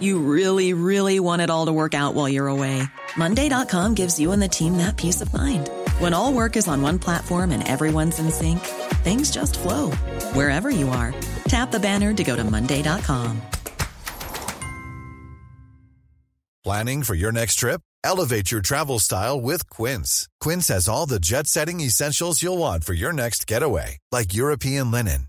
You really, really want it all to work out while you're away. Monday.com gives you and the team that peace of mind. When all work is on one platform and everyone's in sync, things just flow wherever you are. Tap the banner to go to Monday.com. Planning for your next trip? Elevate your travel style with Quince. Quince has all the jet setting essentials you'll want for your next getaway, like European linen,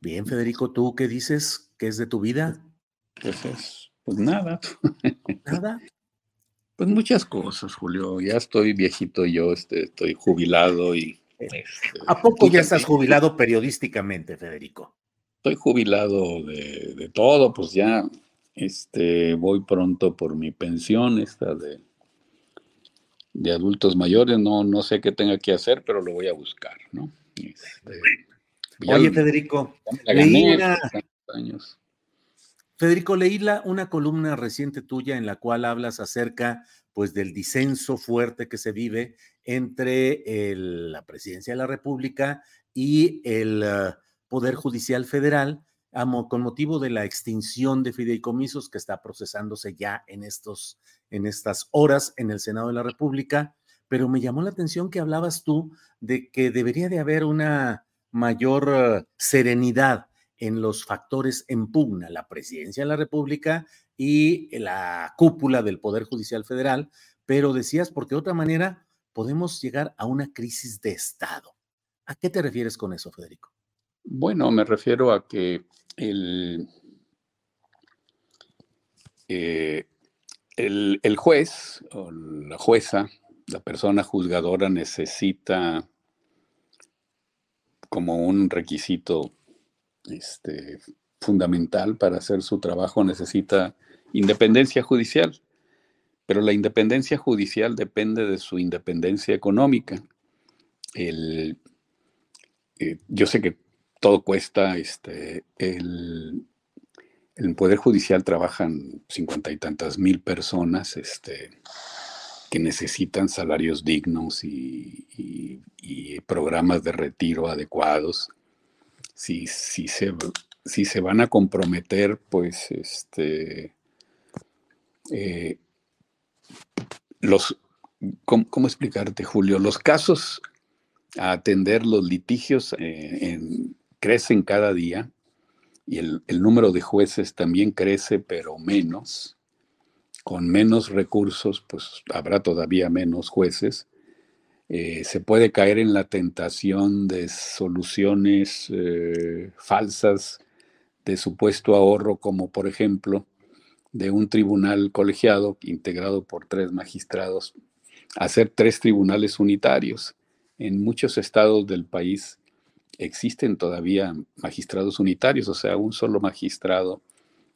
Bien, Federico, ¿tú qué dices? ¿Qué es de tu vida? Pues es, pues nada. Nada. Pues muchas cosas, Julio. Ya estoy viejito yo, este, estoy jubilado y... Este, ¿A poco ya estás jubilado periodísticamente, Federico? Estoy jubilado de, de todo, pues ya este, voy pronto por mi pensión, esta de, de adultos mayores. No, no sé qué tenga que hacer, pero lo voy a buscar, ¿no? Este, Oye, Federico, leí una- años. Federico, leí la- una columna reciente tuya en la cual hablas acerca pues del disenso fuerte que se vive entre el- la presidencia de la República y el eh, Poder Judicial Federal amo- con motivo de la extinción de fideicomisos que está procesándose ya en, estos, en estas horas en el Senado de la República, pero me llamó la atención que hablabas tú de que debería de haber una mayor eh, serenidad en los factores en pugna, la presidencia de la República y la cúpula del Poder Judicial Federal, pero decías, porque de otra manera podemos llegar a una crisis de Estado. ¿A qué te refieres con eso, Federico? Bueno, me refiero a que el, eh, el, el juez o la jueza, la persona juzgadora necesita como un requisito este, fundamental para hacer su trabajo, necesita independencia judicial, pero la independencia judicial depende de su independencia económica. El, eh, yo sé que todo cuesta, este, el, el Poder Judicial trabajan cincuenta y tantas mil personas este, que necesitan salarios dignos y, programas de retiro adecuados. Si, si, se, si se van a comprometer, pues este, eh, los, ¿cómo, cómo explicarte, Julio? Los casos a atender, los litigios eh, en- crecen cada día y el número de jueces también crece, pero menos. Con menos recursos, pues habrá todavía menos jueces. Eh, se puede caer en la tentación de soluciones eh, falsas de supuesto ahorro, como por ejemplo de un tribunal colegiado integrado por tres magistrados hacer tres tribunales unitarios. En muchos estados del país existen todavía magistrados unitarios, o sea, un solo magistrado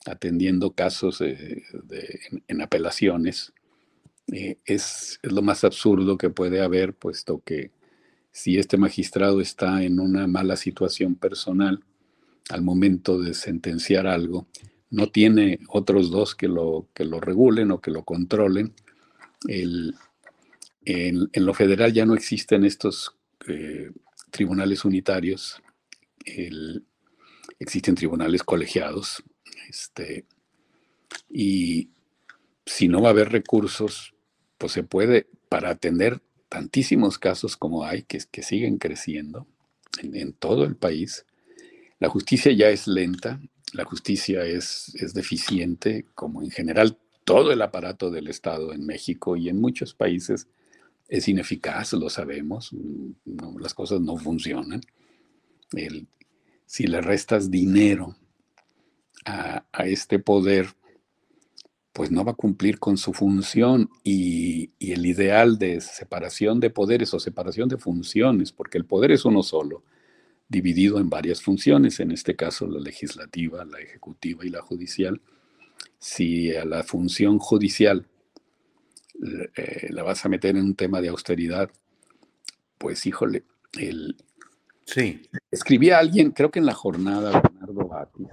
atendiendo casos en, apelaciones. Eh, es, lo más absurdo que puede haber, puesto que si este magistrado está en una mala situación personal al momento de sentenciar algo, no tiene otros dos que lo, que lo regulen o que lo controlen. en, lo federal ya no existen estos eh, tribunales unitarios, existen tribunales colegiados, este, y si no va a haber recursos, pues se puede, para atender tantísimos casos como hay, que, que siguen creciendo en, todo el país, la justicia ya es lenta, la justicia es, es deficiente, como en general todo el aparato del Estado en México y en muchos países es ineficaz, lo sabemos, las cosas no funcionan. si le restas dinero a, este poder, pues no va a cumplir con su función y, y, el ideal de separación de poderes o separación de funciones, porque el poder es uno solo, dividido en varias funciones, en este caso la legislativa, la ejecutiva y la judicial. Si a la función judicial eh, la vas a meter en un tema de austeridad, pues híjole, el... Sí. Escribía alguien, creo que en la jornada, Bernardo Batis,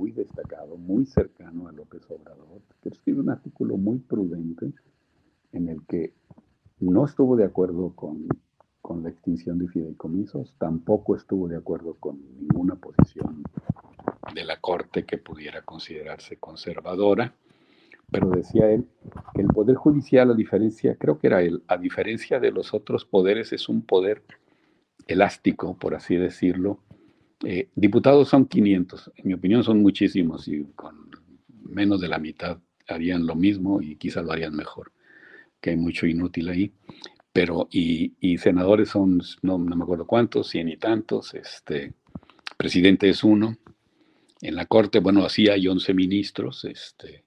muy destacado, muy cercano a López Obrador, que escribe un artículo muy prudente en el que no estuvo de acuerdo con, con la extinción de fideicomisos, tampoco estuvo de acuerdo con ninguna posición de la Corte que pudiera considerarse conservadora pero decía él que el poder judicial, a diferencia, creo que era él, a diferencia de los otros poderes, es un poder elástico, por así decirlo. Eh, diputados son 500, en mi opinión son muchísimos y con menos de la mitad harían lo mismo y quizás lo harían mejor, que hay mucho inútil ahí. Pero, y, senadores son, no, no, me acuerdo cuántos, cien y tantos, este, presidente es uno. En la Corte, bueno, así hay 11 ministros, este,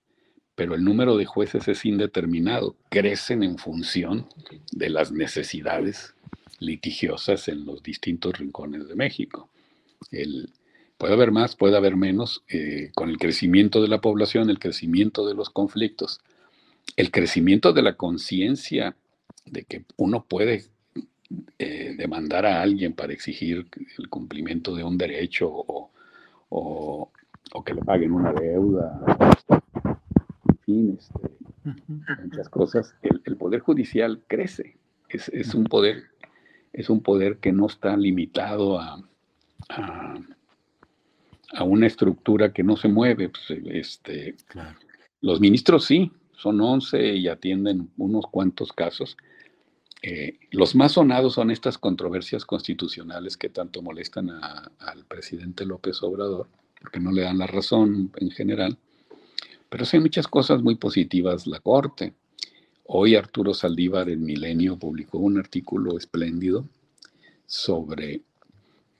pero el número de jueces es indeterminado, crecen en función de las necesidades litigiosas en los distintos rincones de México. Puede haber más, puede haber menos, eh, con el crecimiento de la población, el crecimiento de los conflictos, el crecimiento de la conciencia de que uno puede eh, demandar a alguien para exigir el cumplimiento de un derecho o, o que le paguen una deuda fin, este, muchas cosas, el, poder judicial crece. Es, un poder, es un poder que no está limitado a, a, una estructura que no se mueve. Pues, este, Los ministros sí, son 11 y atienden unos cuantos casos. Eh, los más sonados son estas controversias constitucionales que tanto molestan al presidente López Obrador, porque no le dan la razón en general. Pero sí hay muchas cosas muy positivas la Corte. Hoy Arturo Saldívar en Milenio publicó un artículo espléndido sobre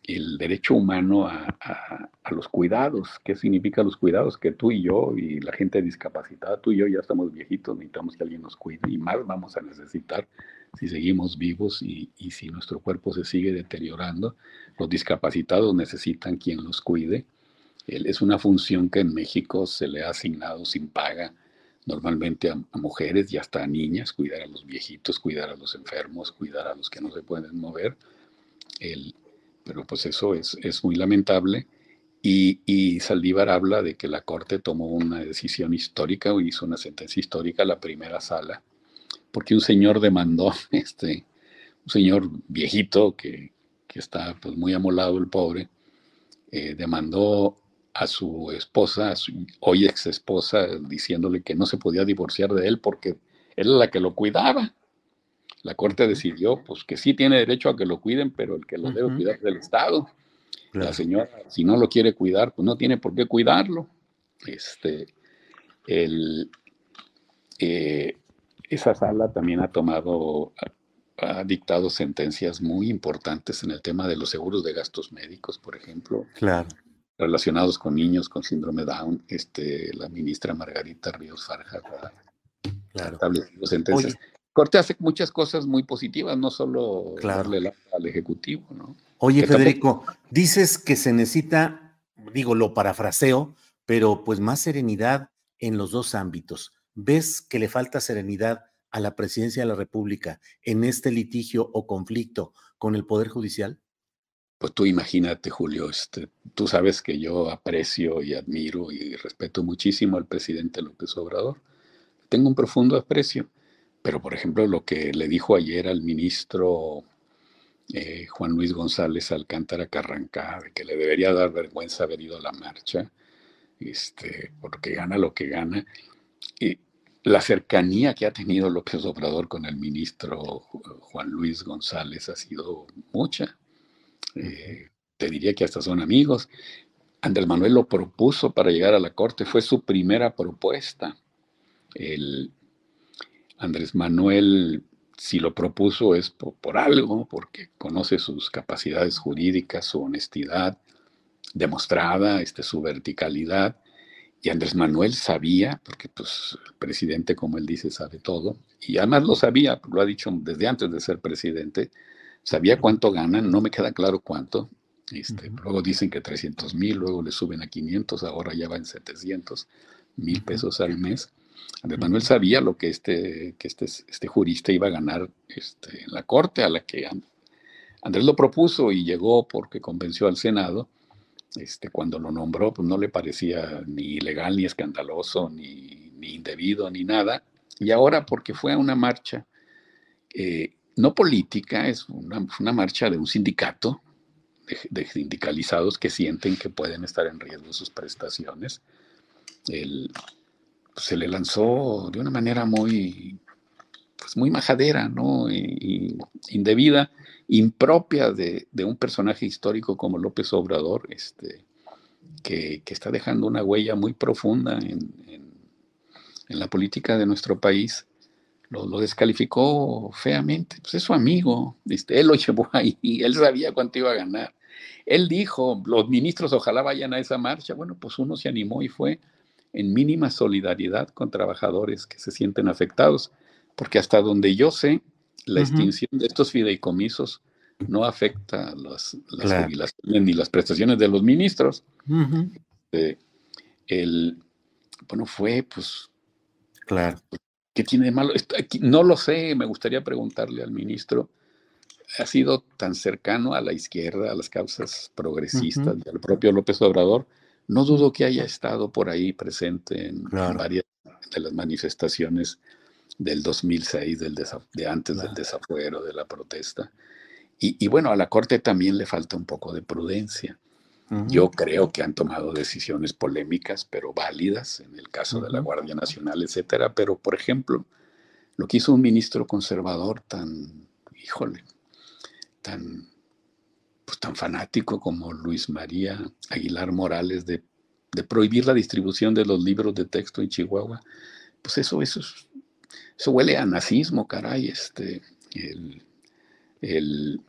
el derecho humano a, los cuidados. ¿Qué significa los cuidados? Que tú y yo y la gente discapacitada, tú y yo ya estamos viejitos, necesitamos que alguien nos cuide y más vamos a necesitar si seguimos vivos y, y si nuestro cuerpo se sigue deteriorando. Los discapacitados necesitan quien los cuide es una función que en México se le ha asignado sin paga normalmente a, mujeres y hasta a niñas, cuidar a los viejitos, cuidar a los enfermos, cuidar a los que no se pueden mover. Pero pues eso es, es muy lamentable. Y, y, Saldívar habla de que la Corte tomó una decisión histórica o hizo una sentencia histórica la primera sala, porque un señor demandó, este, un señor viejito que, que está pues, muy amolado el pobre, eh, demandó a su esposa, a su hoy ex esposa, diciéndole que no se podía divorciar de él porque él era la que lo cuidaba. La corte decidió pues que sí tiene derecho a que lo cuiden, pero el que lo debe cuidar es el Estado. La señora, si no lo quiere cuidar, pues no tiene por qué cuidarlo. Este, el, eh, esa sala también ha tomado, ha dictado sentencias muy importantes en el tema de los seguros de gastos médicos, por ejemplo. Claro relacionados con niños con síndrome Down, este, la ministra Margarita Ríos Farja claro. sentencias. Corte hace muchas cosas muy positivas, no solo darle la, al Ejecutivo, ¿no? Oye, Federico, dices que se necesita, digo, lo parafraseo, pero pues más serenidad en los dos ámbitos. ¿Ves que le falta serenidad a la presidencia de la República en este litigio o conflicto con el Poder Judicial? Pues tú imagínate, Julio, este, tú sabes que yo aprecio y admiro y respeto muchísimo al presidente López Obrador. Tengo un profundo aprecio, pero por ejemplo lo que le dijo ayer al ministro eh, Juan Luis González Alcántara Carrancá, de que le debería dar vergüenza haber ido a la marcha, este, porque gana lo que gana. Y la cercanía que ha tenido López Obrador con el ministro Juan Luis González ha sido mucha. Eh, te diría que hasta son amigos. Andrés Manuel lo propuso para llegar a la corte, fue su primera propuesta. El Andrés Manuel, si lo propuso es por, algo, porque conoce sus capacidades jurídicas, su honestidad demostrada, este, su verticalidad. Y Andrés Manuel sabía, porque pues el presidente, como él dice, sabe todo, y además lo sabía, lo ha dicho desde antes de ser presidente, sabía cuánto ganan, no me queda claro cuánto. Este, Luego dicen que 300 mil, luego le suben a 500, ahora ya va en 700 mil pesos al mes. Andrés Manuel sabía lo que este, que este, este jurista iba a ganar este, en la corte a la que Andrés lo propuso y llegó porque convenció al Senado. Este, cuando lo nombró, pues no le parecía ni ilegal, ni escandaloso, ni, ni indebido, ni nada. Y ahora, porque fue a una marcha eh, no política, es una, marcha de un sindicato, de, sindicalizados que sienten que pueden estar en riesgo sus prestaciones. El, se le lanzó de una manera muy, pues muy majadera, ¿no? Y, indebida, impropia de, un personaje histórico como López Obrador, este, que, está dejando una huella muy profunda en, en la política de nuestro país lo, descalificó feamente. Pues es su amigo, este, él lo llevó ahí, él sabía cuánto iba a ganar. Él dijo, los ministros ojalá vayan a esa marcha. Bueno, pues uno se animó y fue en mínima solidaridad con trabajadores que se sienten afectados, porque hasta donde yo sé, la extinción de estos fideicomisos no afecta las, las jubilaciones ni las prestaciones de los ministros. Eh, el, bueno, fue pues Claro. ¿Qué tiene de malo? No lo sé, me gustaría preguntarle al ministro. Ha sido tan cercano a la izquierda, a las causas progresistas y al propio López Obrador. No dudo que haya estado por ahí presente en, varias de las manifestaciones del 2006, del de antes del desafuero, de la protesta. Y, y, bueno, a la Corte también le falta un poco de prudencia. Yo creo que han tomado decisiones polémicas, pero válidas, en el caso de la Guardia Nacional, etcétera. Pero, por ejemplo, lo que hizo un ministro conservador tan, híjole, tan, pues, tan fanático como Luis María Aguilar Morales de, prohibir la distribución de los libros de texto en Chihuahua, pues eso, eso, eso huele a nazismo, caray. Este, el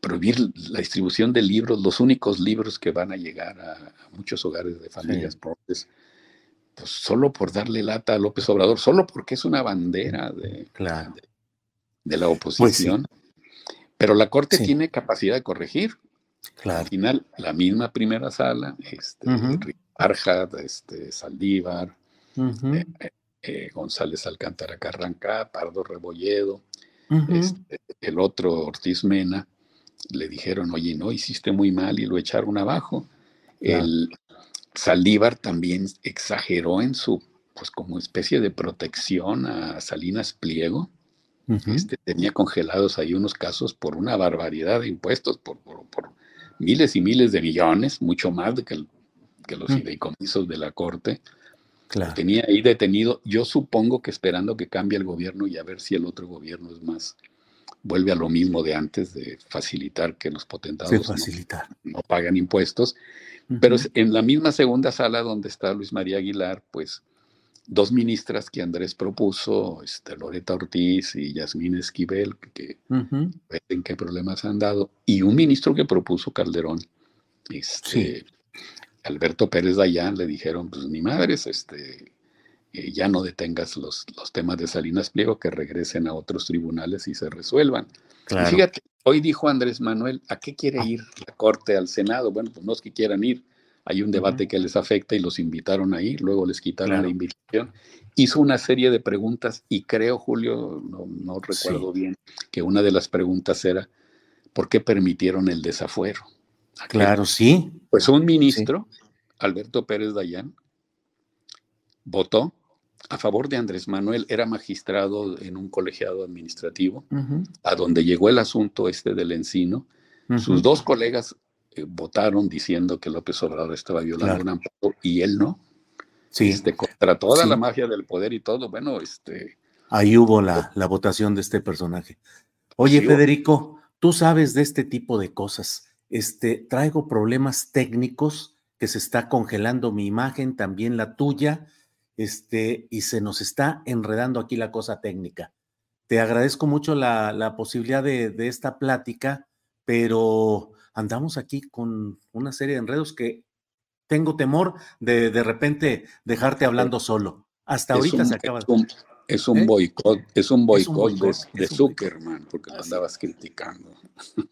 prohibir la distribución de libros, los únicos libros que van a llegar a, muchos hogares de familias pobres, pues solo por darle lata a López Obrador, solo porque es una bandera de, de, la oposición. Pero la Corte tiene capacidad de corregir. Al final, la misma primera sala, este, este Saldívar, eh, eh, eh, González Alcántara Carranca, Pardo Rebolledo, este, el otro Ortiz Mena, le dijeron, oye, no, hiciste muy mal y lo echaron abajo. El Saldívar también exageró en su, pues como especie de protección a Salinas Pliego. Este, tenía congelados ahí unos casos por una barbaridad de impuestos, por, por, miles y miles de millones, mucho más de que, que los fideicomisos de la Corte. Claro. Tenía ahí detenido, yo supongo que esperando que cambie el gobierno y a ver si el otro gobierno es más, vuelve a lo mismo de antes, de facilitar que los potentados no, pagan impuestos. Pero en la misma segunda sala donde está Luis María Aguilar, pues dos ministras que Andrés propuso, este, Loreta Ortiz y Yasmín Esquivel, que, ven qué problemas han dado, y un ministro que propuso Calderón, este, Alberto Pérez Dayán, le dijeron, pues ni madres, este, eh, ya no detengas los, los temas de Salinas Pliego, que regresen a otros tribunales y se resuelvan. Y fíjate, hoy dijo Andrés Manuel, ¿a qué quiere ah. ir la Corte al Senado? Bueno, pues no es que quieran ir, hay un debate que les afecta y los invitaron a ir, luego les quitaron la invitación. Hizo una serie de preguntas y creo, Julio, no, recuerdo bien, que una de las preguntas era, ¿por qué permitieron el desafuero? Claro, sí. Pues un ministro, Alberto Pérez Dayán, votó a favor de Andrés Manuel, era magistrado en un colegiado administrativo, a donde llegó el asunto este del encino. Sus dos colegas eh, votaron diciendo que López Obrador estaba violando un amparo y él no. Sí. Este, contra toda la magia del poder y todo, bueno, este... Ahí hubo la, la votación de este personaje. Oye, Federico, tú sabes de este tipo de cosas. Este, traigo problemas técnicos que se está congelando mi imagen, también la tuya este, y se nos está enredando aquí la cosa técnica. Te agradezco mucho la, posibilidad de, esta plática, pero andamos aquí con una serie de enredos que tengo temor de de repente dejarte hablando solo. Hasta ahorita se acaba. Es un, ¿Eh? boicot, es un boicot, de, Zuckerman, porque lo andabas criticando.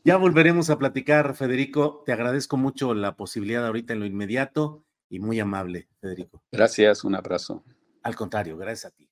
Ya volveremos a platicar, Federico. Te agradezco mucho la posibilidad ahorita en lo inmediato y muy amable, Federico. Gracias, un abrazo. Al contrario, gracias a ti.